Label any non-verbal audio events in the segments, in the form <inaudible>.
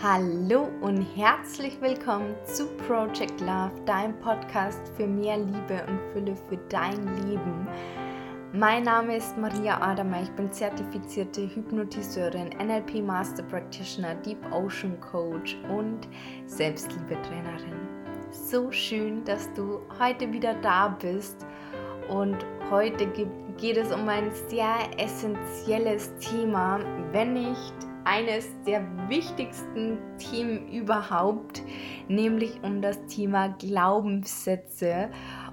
Hallo und herzlich willkommen zu Project Love, deinem Podcast für mehr Liebe und Fülle für dein Leben. Mein Name ist Maria Adamer, ich bin zertifizierte Hypnotiseurin, NLP Master Practitioner, Deep Ocean Coach und Selbstliebetrainerin. So schön, dass du heute wieder da bist und heute geht es um ein sehr essentielles Thema, wenn nicht eines der wichtigsten Themen überhaupt, nämlich um das Thema Glaubenssätze.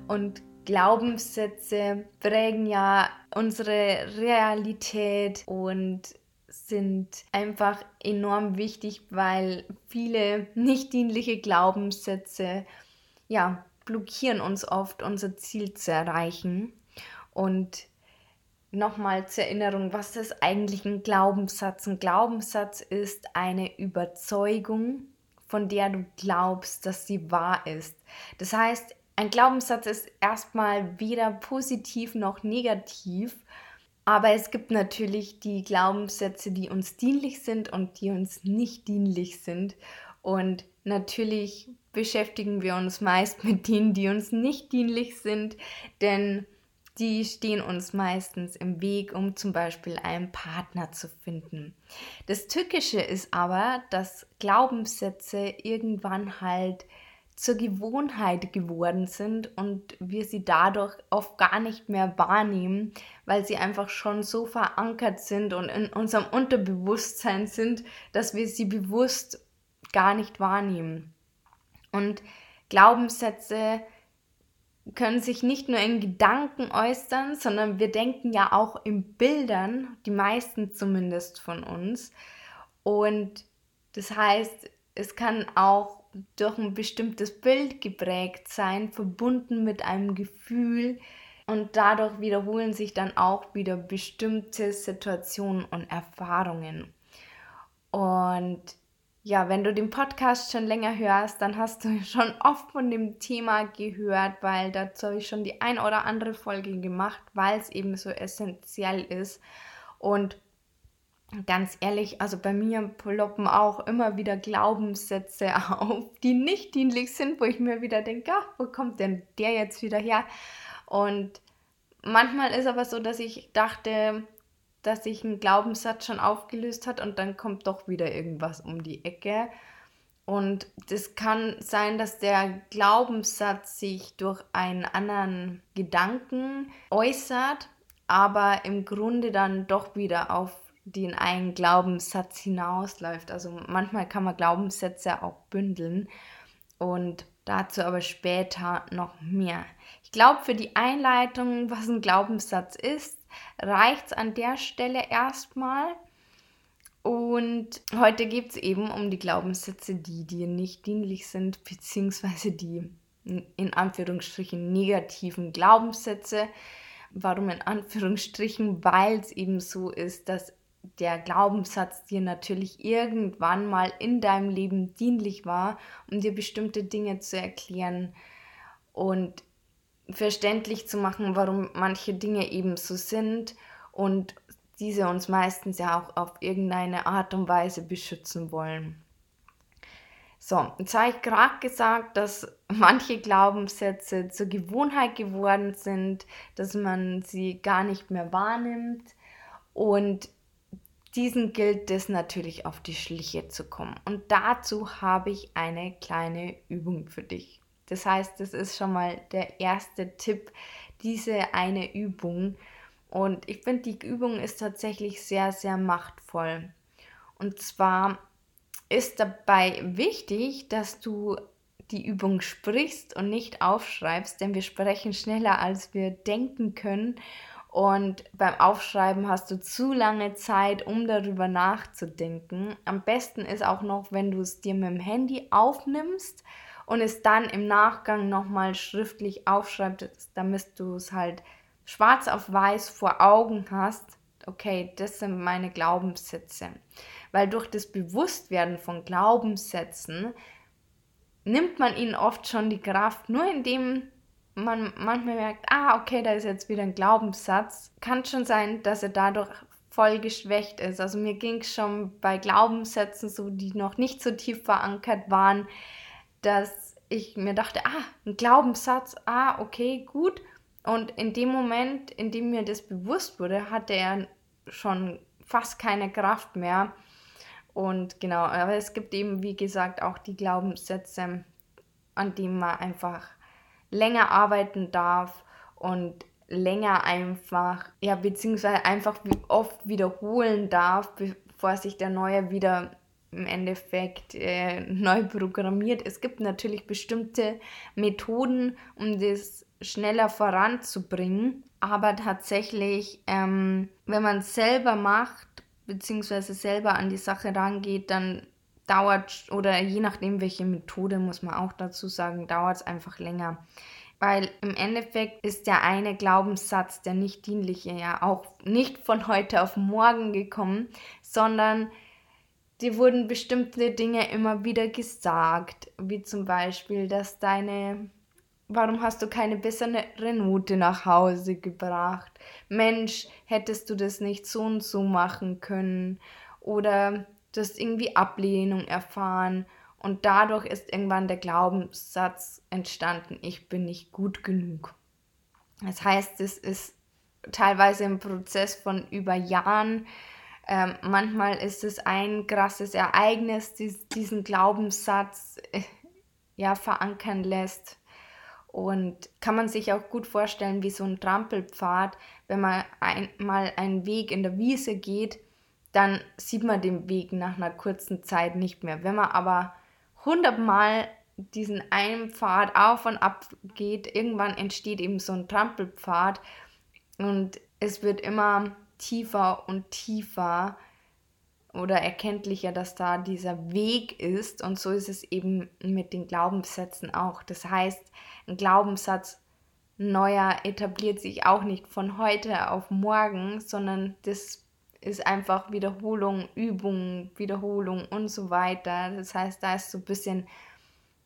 Und Glaubenssätze prägen ja unsere Realität und sind einfach enorm wichtig, weil viele nicht dienliche Glaubenssätze ja blockieren uns oft unser Ziel zu erreichen und nochmal zur Erinnerung, was ist eigentlich ein Glaubenssatz? Ein Glaubenssatz ist eine Überzeugung, von der du glaubst, dass sie wahr ist. Das heißt, ein Glaubenssatz ist erstmal weder positiv noch negativ, aber es gibt natürlich die Glaubenssätze, die uns dienlich sind und die uns nicht dienlich sind. Und natürlich beschäftigen wir uns meist <laughs> mit denen, die uns nicht dienlich sind, denn die stehen uns meistens im Weg, um zum Beispiel einen Partner zu finden. Das Tückische ist aber, dass Glaubenssätze irgendwann halt zur Gewohnheit geworden sind und wir sie dadurch oft gar nicht mehr wahrnehmen, weil sie einfach schon so verankert sind und in unserem Unterbewusstsein sind, dass wir sie bewusst gar nicht wahrnehmen. Und Glaubenssätze können sich nicht nur in Gedanken äußern, sondern wir denken ja auch in Bildern, die meisten zumindest von uns. Und das heißt, es kann auch durch ein bestimmtes Bild geprägt sein, verbunden mit einem Gefühl. Und dadurch wiederholen sich dann auch wieder bestimmte Situationen und Erfahrungen. Und ja, wenn du den Podcast schon länger hörst, dann hast du <laughs> schon oft von dem Thema gehört, weil dazu habe ich schon die ein oder andere Folge gemacht, weil es eben so essentiell ist. Und ganz ehrlich, also bei mir ploppen auch immer wieder Glaubenssätze <laughs> auf, die nicht dienlich sind, wo ich mir wieder denke, ach, wo kommt denn der jetzt wieder her? Und manchmal ist aber so, dass ich dachte, dass sich ein Glaubenssatz schon aufgelöst hat und dann kommt doch wieder irgendwas um die Ecke. Und das kann sein, dass der Glaubenssatz sich durch einen anderen Gedanken äußert, aber im Grunde dann doch wieder auf den einen Glaubenssatz hinausläuft. Also manchmal kann man Glaubenssätze auch bündeln und dazu aber später noch mehr. Ich glaube, für die Einleitung, was ein Glaubenssatz ist, reicht es an der Stelle erstmal. Und heute geht es eben um die Glaubenssätze, die dir nicht dienlich sind, beziehungsweise die in Anführungsstrichen negativen Glaubenssätze. Warum in Anführungsstrichen? Weil es eben so ist, dass der Glaubenssatz dir natürlich irgendwann mal in deinem Leben dienlich war, um dir bestimmte Dinge zu erklären. Und verständlich zu machen, warum manche Dinge eben so sind und diese uns meistens ja auch auf irgendeine Art und Weise beschützen wollen. So, jetzt habe ich gerade gesagt, dass <laughs> manche Glaubenssätze zur Gewohnheit geworden sind, dass man sie gar nicht mehr wahrnimmt und diesen gilt es natürlich auf die Schliche zu kommen. Und dazu habe ich eine kleine Übung für dich. Das heißt, das ist schon mal der erste Tipp, diese eine Übung. Und ich finde, die Übung ist tatsächlich sehr, sehr machtvoll. Und zwar ist dabei wichtig, dass du die Übung sprichst und nicht aufschreibst, denn wir sprechen schneller, als wir denken können. Und beim Aufschreiben hast du zu lange Zeit, um darüber nachzudenken. Am besten ist auch noch, wenn du es dir mit dem Handy aufnimmst und es dann im Nachgang nochmal schriftlich aufschreibst, damit du es halt schwarz auf weiß vor Augen hast, okay, das sind meine Glaubenssätze. Weil durch das Bewusstwerden von Glaubenssätzen nimmt man ihnen oft schon die Kraft, nur indem man manchmal merkt, ah, okay, da ist jetzt wieder ein Glaubenssatz. Kann schon sein, dass er dadurch voll geschwächt ist. Also mir ging es schon bei Glaubenssätzen so, die noch nicht so tief verankert waren, dass ich mir dachte, ah, ein Glaubenssatz, ah, okay, gut. Und in dem Moment, in dem mir das bewusst wurde, hatte er schon fast keine Kraft mehr. Und genau, aber es gibt eben, wie gesagt, auch die Glaubenssätze, an denen man einfach länger arbeiten darf und länger einfach, ja, beziehungsweise einfach oft wiederholen darf, bevor sich der neue wieder im Endeffekt äh, neu programmiert. Es gibt natürlich bestimmte Methoden, um das schneller voranzubringen, aber tatsächlich, ähm, wenn man es selber macht, beziehungsweise selber an die Sache rangeht, dann dauert, oder je nachdem, welche Methode, muss man auch dazu sagen, dauert es einfach länger. Weil im Endeffekt ist der eine Glaubenssatz, der nicht dienliche, ja auch nicht von heute auf morgen gekommen, sondern dir wurden bestimmte Dinge immer wieder gesagt, wie zum Beispiel, dass deine, warum hast du keine bessere Note nach Hause gebracht? Mensch, hättest du das nicht so und so machen können? Oder du hast irgendwie Ablehnung erfahren und dadurch ist irgendwann der Glaubenssatz entstanden, ich bin nicht gut genug. Das heißt, es ist teilweise ein Prozess von über Jahren. Ähm, manchmal ist es ein krasses Ereignis, das diesen Glaubenssatz äh, ja verankern lässt. Und kann man sich auch gut vorstellen, wie so ein Trampelpfad, wenn man einmal einen Weg in der Wiese geht, dann sieht man den Weg nach einer kurzen Zeit nicht mehr. Wenn man aber hundertmal diesen einen Pfad auf und ab geht, irgendwann entsteht eben so ein Trampelpfad und es wird immer tiefer und tiefer oder erkenntlicher, dass da dieser Weg ist und so ist es eben mit den Glaubenssätzen auch. Das heißt, ein Glaubenssatz neuer etabliert sich auch nicht von heute auf morgen, sondern das ist einfach Wiederholung, Übung, Wiederholung und so weiter. Das heißt, da ist so ein bisschen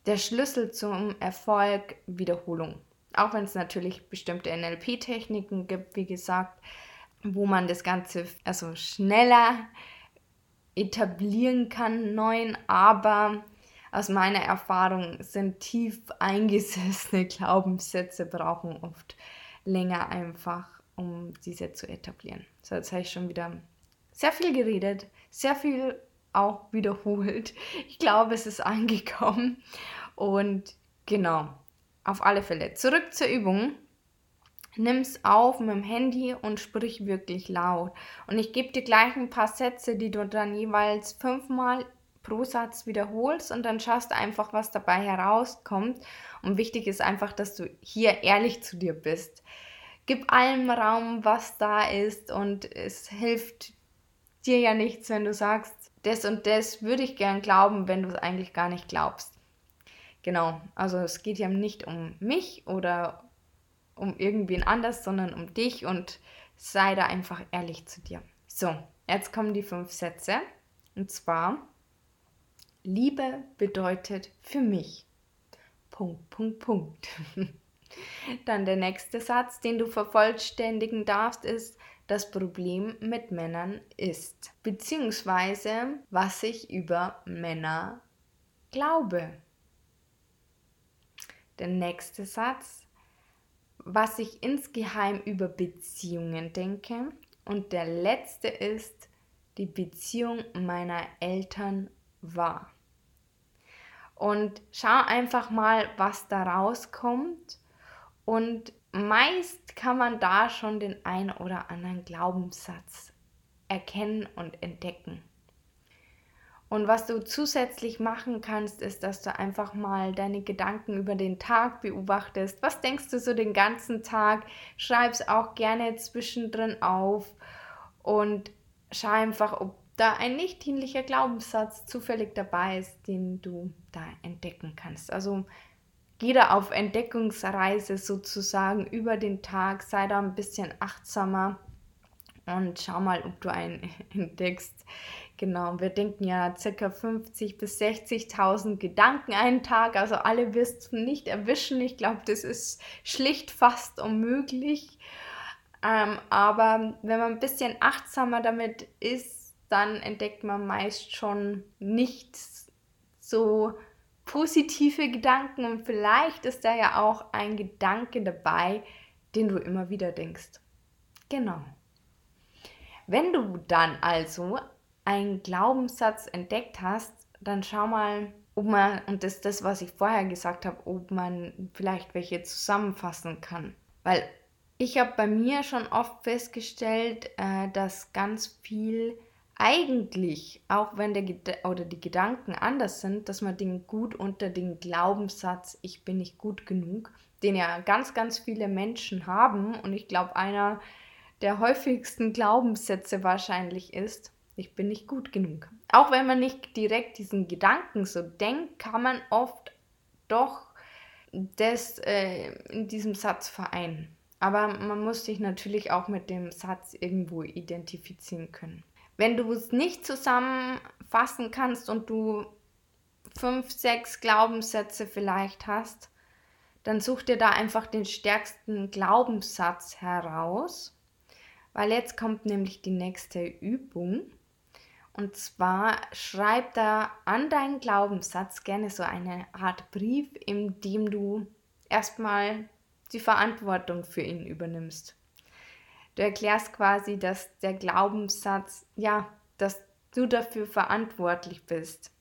der Schlüssel zum Erfolg Wiederholung. Auch wenn es natürlich bestimmte NLP-Techniken gibt, wie gesagt, wo man das Ganze also schneller etablieren kann, neuen, aber aus meiner Erfahrung sind tief eingesessene <laughs> Glaubenssätze brauchen oft länger einfach, um diese zu etablieren. So, jetzt habe ich schon wieder sehr viel geredet, sehr viel auch wiederholt. Ich glaube, es ist angekommen. Und genau, auf alle Fälle. Zurück zur Übung. Nimm es auf mit dem Handy und sprich wirklich laut. Und ich gebe dir gleich ein paar Sätze, die du dann jeweils fünfmal pro Satz wiederholst und dann schaust einfach, was dabei herauskommt. Und wichtig ist einfach, dass du hier ehrlich zu dir bist. Gib allem Raum, was da ist und es hilft dir ja nichts, wenn du sagst, das und das würde ich gern glauben, wenn du es eigentlich gar nicht glaubst. Genau, also es geht ja nicht um mich oder um irgendwen anders, sondern um dich und sei da einfach ehrlich zu dir. So, jetzt kommen die fünf Sätze. Und zwar, Liebe bedeutet für mich. Punkt, Punkt, Punkt. <laughs> Dann der nächste Satz, den du vervollständigen darfst, ist, das Problem mit Männern ist, beziehungsweise was ich über Männer glaube. Der nächste Satz, was ich insgeheim über Beziehungen denke. Und der letzte ist, die Beziehung meiner Eltern war. Und schau einfach mal, was da rauskommt und meist kann man da schon den ein oder anderen Glaubenssatz erkennen und entdecken. Und was du zusätzlich machen kannst, ist, dass du einfach mal deine Gedanken über den Tag beobachtest. Was denkst du so den ganzen Tag? Schreib es auch gerne zwischendrin auf und schau einfach, ob da ein nicht dienlicher Glaubenssatz zufällig dabei ist, den du da entdecken kannst. Also geh da auf Entdeckungsreise sozusagen über den Tag, sei da ein bisschen achtsamer und schau mal, ob du einen <laughs> entdeckst. Genau, wir denken ja ca. 50.000 bis 60.000 Gedanken einen Tag, also alle wirst du nicht erwischen. Ich glaube, das ist schlicht fast unmöglich. Ähm, aber wenn man ein bisschen achtsamer damit ist, dann entdeckt man meist schon nicht so positive Gedanken und vielleicht ist da ja auch ein Gedanke dabei, den du immer wieder denkst. Genau. Wenn du dann also einen Glaubenssatz entdeckt hast, dann schau mal, ob man, und das ist das, was ich vorher gesagt habe, ob man vielleicht welche zusammenfassen kann. Weil ich habe bei mir schon oft festgestellt, äh, dass ganz viel eigentlich, auch wenn der Ged oder die Gedanken anders sind, dass man den gut unter den Glaubenssatz, ich bin nicht gut genug, den ja ganz, ganz viele Menschen haben. Und ich glaube, einer der häufigsten Glaubenssätze wahrscheinlich ist, ich bin nicht gut genug. Auch wenn man nicht direkt diesen Gedanken so denkt, kann man oft doch das äh, in diesem Satz vereinen. Aber man muss sich natürlich auch mit dem Satz irgendwo identifizieren können. Wenn du es nicht zusammenfassen kannst und du fünf, sechs Glaubenssätze vielleicht hast, dann such dir da einfach den stärksten Glaubenssatz heraus, weil jetzt kommt nämlich die nächste Übung. Und zwar schreib da an deinen Glaubenssatz gerne so eine Art Brief, in dem du erstmal die Verantwortung für ihn übernimmst. Du erklärst quasi, dass der Glaubenssatz, ja, dass du dafür verantwortlich bist.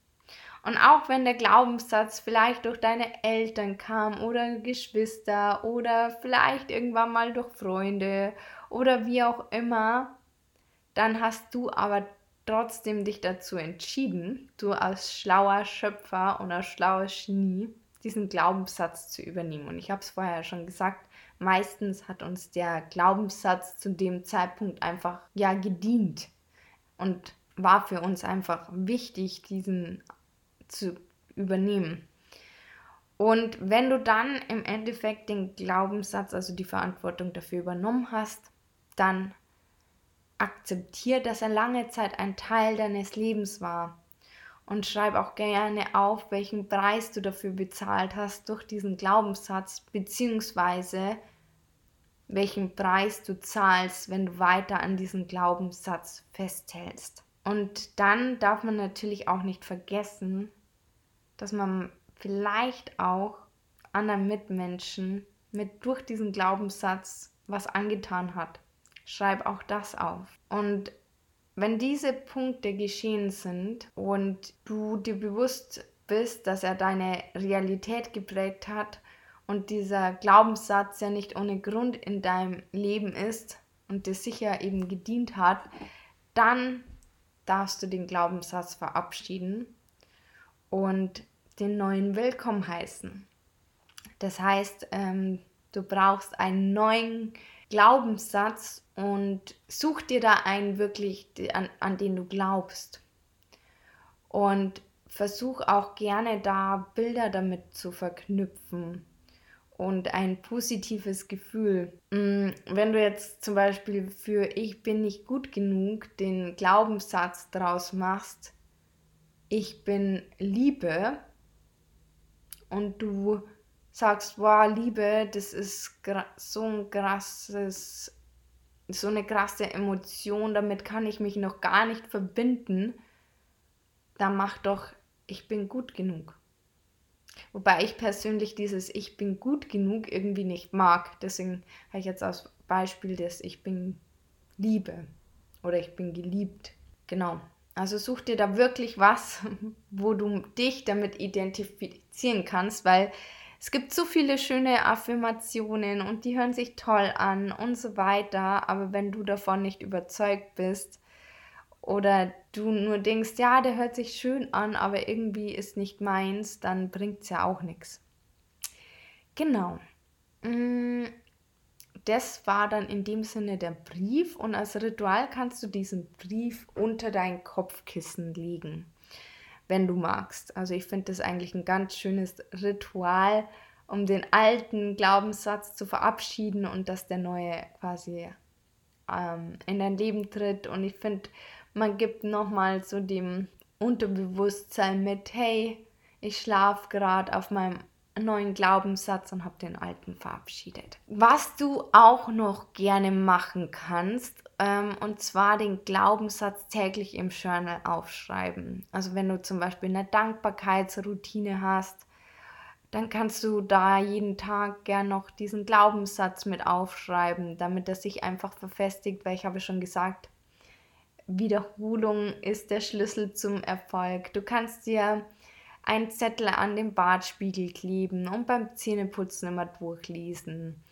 Und auch wenn der Glaubenssatz vielleicht durch deine Eltern kam oder Geschwister oder vielleicht irgendwann mal durch Freunde oder wie auch immer, dann hast du aber trotzdem dich dazu entschieden, du als schlauer Schöpfer oder schlaues Genie, diesen Glaubenssatz zu übernehmen. Und ich habe es vorher schon gesagt, meistens hat uns der Glaubenssatz zu dem Zeitpunkt einfach ja gedient und war für uns einfach wichtig, diesen zu übernehmen. Und wenn du dann im Endeffekt den Glaubenssatz, also die Verantwortung dafür übernommen hast, dann akzeptier, dass er lange Zeit ein Teil deines Lebens war und schreib auch gerne auf, welchen Preis du dafür bezahlt hast durch diesen Glaubenssatz, beziehungsweise welchen Preis du zahlst, wenn du weiter an diesem Glaubenssatz festhältst. Und dann darf man natürlich auch nicht vergessen, dass man vielleicht auch anderen Mitmenschen mit durch diesen Glaubenssatz was angetan hat. Schreib auch das auf. Und wenn diese Punkte geschehen sind und du dir bewusst bist, dass er deine Realität geprägt hat und dieser Glaubenssatz ja nicht ohne Grund in deinem Leben ist und dir sicher eben gedient hat, dann darfst du den Glaubenssatz verabschieden und den neuen willkommen heißen. Das heißt, ähm, du brauchst einen neuen Glaubenssatz und such dir da einen wirklich, an, an den du glaubst. Und versuch auch gerne da Bilder damit zu verknüpfen und ein positives Gefühl. Mm, wenn du jetzt zum Beispiel für ich bin nicht gut genug den Glaubenssatz draus machst, ich bin Liebe und du sagst, wow, Liebe, das ist so ein krasses, so eine krasse Emotion, damit kann ich mich noch gar nicht verbinden, dann mach doch, ich bin gut genug. Wobei ich persönlich dieses Ich bin gut genug irgendwie nicht mag. Deswegen habe ich jetzt als Beispiel das Ich bin Liebe oder ich bin geliebt. Genau. Also such dir da wirklich was, <laughs> wo du dich damit identifizieren kannst, weil es gibt so viele schöne Affirmationen und die hören sich toll an und so weiter. Aber wenn du davon nicht überzeugt bist oder du nur denkst, ja, der hört sich schön an, aber irgendwie ist nicht meins, dann bringt es ja auch nichts. Genau. Mm, das war dann in dem Sinne der Brief und als Ritual kannst du diesen Brief unter dein Kopfkissen legen wenn du magst. Also ich finde das eigentlich ein ganz schönes Ritual, um den alten Glaubenssatz zu verabschieden und dass der neue quasi ähm, in dein Leben tritt. Und ich finde, man gibt nochmal so dem Unterbewusstsein mit, hey, ich schlafe gerade auf meinem neuen Glaubenssatz und habe den alten verabschiedet. Was du auch noch gerne machen kannst, ähm, und zwar den Glaubenssatz täglich im Journal aufschreiben. Also wenn du zum Beispiel eine Dankbarkeitsroutine hast, dann kannst du da jeden Tag gern noch diesen Glaubenssatz mit aufschreiben, damit er sich einfach verfestigt, weil ich habe schon gesagt, Wiederholung ist der Schlüssel zum Erfolg. Du kannst dir einen Zettel an den Bartspiegel kleben und beim Zähneputzen immer durchlesen.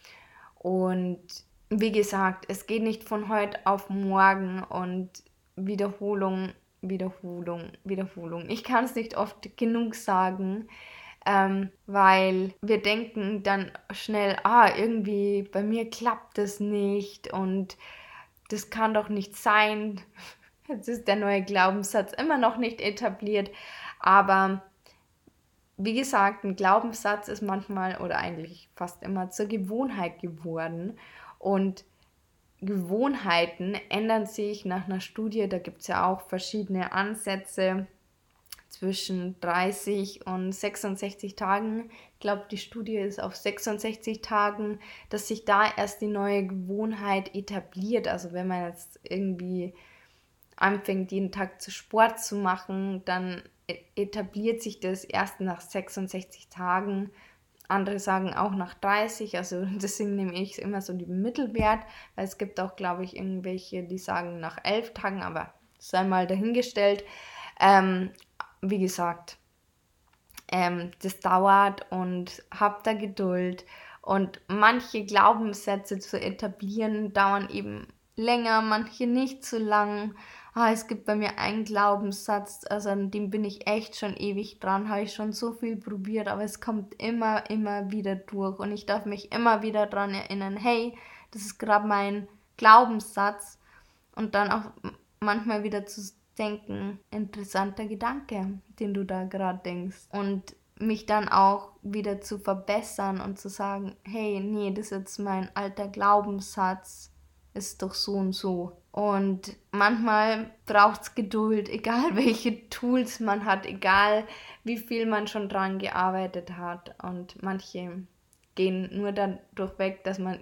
Und wie gesagt, es geht nicht von heute auf morgen und Wiederholung, Wiederholung, Wiederholung. Ich kann es nicht oft genug sagen, ähm, weil wir denken dann schnell, ah, irgendwie bei mir klappt das nicht und das kann doch nicht sein. <laughs> Jetzt ist der neue Glaubenssatz immer noch nicht etabliert, aber wie gesagt, ein Glaubenssatz ist manchmal oder eigentlich fast immer zur Gewohnheit geworden und Gewohnheiten ändern sich nach einer Studie, da gibt es ja auch verschiedene Ansätze zwischen 30 und 66 Tagen. Ich glaube, die Studie ist auf 66 Tagen, dass sich da erst die neue Gewohnheit etabliert. Also wenn man jetzt irgendwie anfängt, jeden Tag zu Sport zu machen, dann etabliert sich das erst nach 66 Tagen. Andere sagen auch nach 30, also <laughs> deswegen nehme ich immer so den Mittelwert, weil es gibt auch, glaube ich, irgendwelche, die sagen nach 11 Tagen, aber sei mal dahingestellt. Ähm, wie gesagt, ähm, das dauert und habt da Geduld. Und manche Glaubenssätze zu etablieren dauern eben länger, manche nicht so lang. Ah, es gibt bei mir einen Glaubenssatz, also an dem bin ich echt schon ewig dran, habe ich schon so viel probiert, aber es kommt immer, immer wieder durch. Und ich darf mich immer wieder daran erinnern, hey, das ist gerade mein Glaubenssatz. Und dann auch manchmal wieder zu denken, interessanter Gedanke, den du da gerade denkst. Und mich dann auch wieder zu verbessern und zu sagen, hey, nee, das ist jetzt mein alter Glaubenssatz, ist doch so und so. Und manchmal braucht es Geduld, egal <laughs> welche Tools man hat, egal wie viel man schon dran gearbeitet hat. Und manche gehen nur dadurch weg, dass man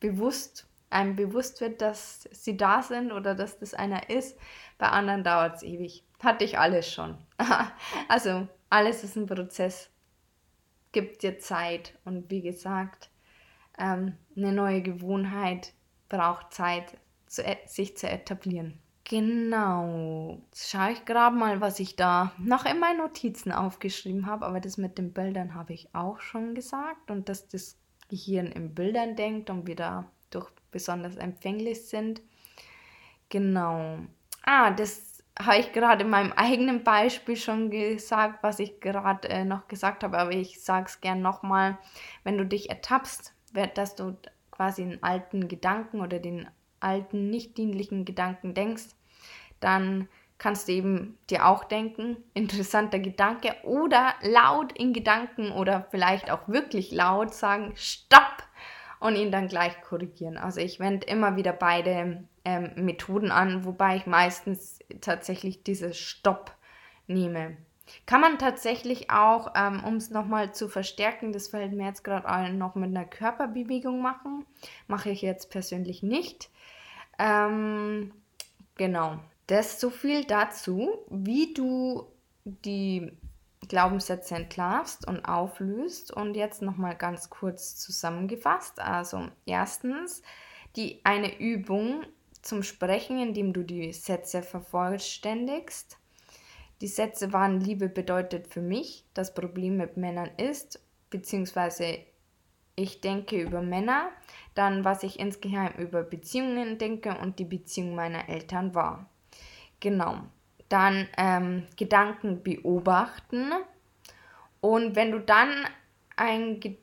bewusst einem bewusst wird, dass sie da sind oder dass das einer ist. Bei anderen dauert es ewig. Hatte ich alles schon. <laughs> also alles ist ein Prozess. Gibt dir Zeit. Und wie gesagt, ähm, eine neue Gewohnheit braucht Zeit, zu, e-, sich zu etablieren. Genau. Jetzt schaue ich gerade mal, was ich da noch in meinen Notizen aufgeschrieben habe. Aber das mit den Bildern habe ich auch schon gesagt. Und dass das Gehirn in Bildern denkt und wieder durch besonders empfänglich sind. Genau. Ah, das habe ich gerade in meinem eigenen Beispiel schon gesagt, was ich gerade äh, noch gesagt habe, aber ich sage es gern nochmal. Wenn du dich ertappst, dass du quasi einen alten Gedanken oder den alten, nicht dienlichen Gedanken denkst, dann kannst du eben dir auch denken, <laughs> interessanter Gedanke oder laut in Gedanken oder vielleicht auch wirklich laut sagen, stopp, und ihn dann gleich korrigieren. Also ich wende immer wieder beide ähm, Methoden an, wobei ich meistens tatsächlich dieses Stopp nehme. Kann man tatsächlich auch, ähm, um es nochmal zu verstärken, das fällt mir jetzt gerade ein, noch mit einer Körperbewegung machen. Mache ich jetzt persönlich nicht. Ähm, genau. Das so viel dazu, wie du die Glaubenssätze entlarvst und auflöst. Und jetzt nochmal ganz kurz zusammengefasst. Also erstens die eine Übung zum Sprechen, indem du die Sätze vervollständigst. Die Sätze waren Liebe bedeutet für mich, das Problem mit Männern ist, beziehungsweise ich denke über Männer, dann was ich insgeheim über Beziehungen denke und die Beziehung meiner Eltern war. Genau. Dann ähm, Gedanken beobachten. Und wenn du dann ein, die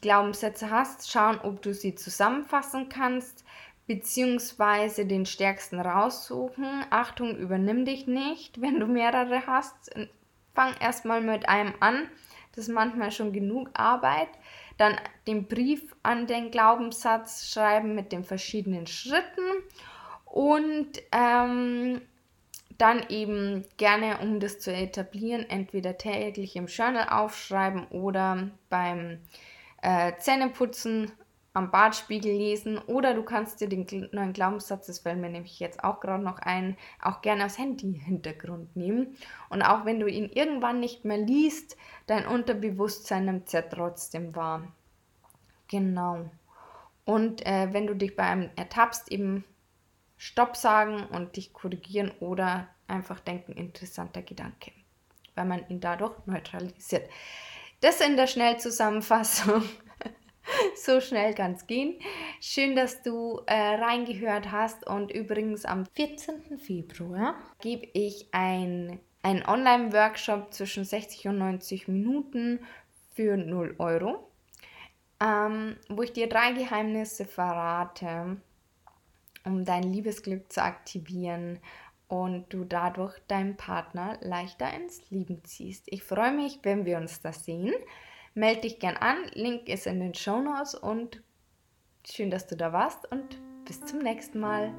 Glaubenssätze hast, schauen, ob du sie zusammenfassen kannst, beziehungsweise den stärksten raussuchen. Achtung, übernimm dich nicht, wenn du mehrere hast. Fang erstmal mit einem an. Das ist manchmal schon genug Arbeit. Dann den Brief an den Glaubenssatz schreiben mit den verschiedenen Schritten. Und ähm, dann eben gerne, um das zu etablieren, entweder täglich im Journal aufschreiben oder beim äh, Zähneputzen am Bartspiegel lesen oder du kannst dir den neuen Glaubenssatz, das fällt mir nämlich jetzt auch gerade noch ein, auch gerne aufs Handy-Hintergrund nehmen. Und auch wenn du ihn irgendwann nicht mehr liest, dein Unterbewusstsein nimmt es ja trotzdem wahr. Genau. Und äh, wenn du dich beim ertappst, eben Stopp sagen und dich korrigieren oder einfach denken, interessanter Gedanke, weil man ihn dadurch neutralisiert. Das in der Schnellzusammenfassung. <laughs> so schnell kann es gehen. Schön, dass du äh, reingehört hast. Und übrigens am 14. Februar gebe ich ein, einen Online-Workshop zwischen 60 und 90 Minuten für 0 Euro, ähm, wo ich dir drei Geheimnisse verrate, um dein Liebesglück zu aktivieren und du dadurch deinen Partner leichter ins Lieben ziehst. Ich freue mich, wenn wir uns da sehen. Melde dich gern an, Link ist in den Show Notes und schön, dass du da warst und bis zum nächsten Mal.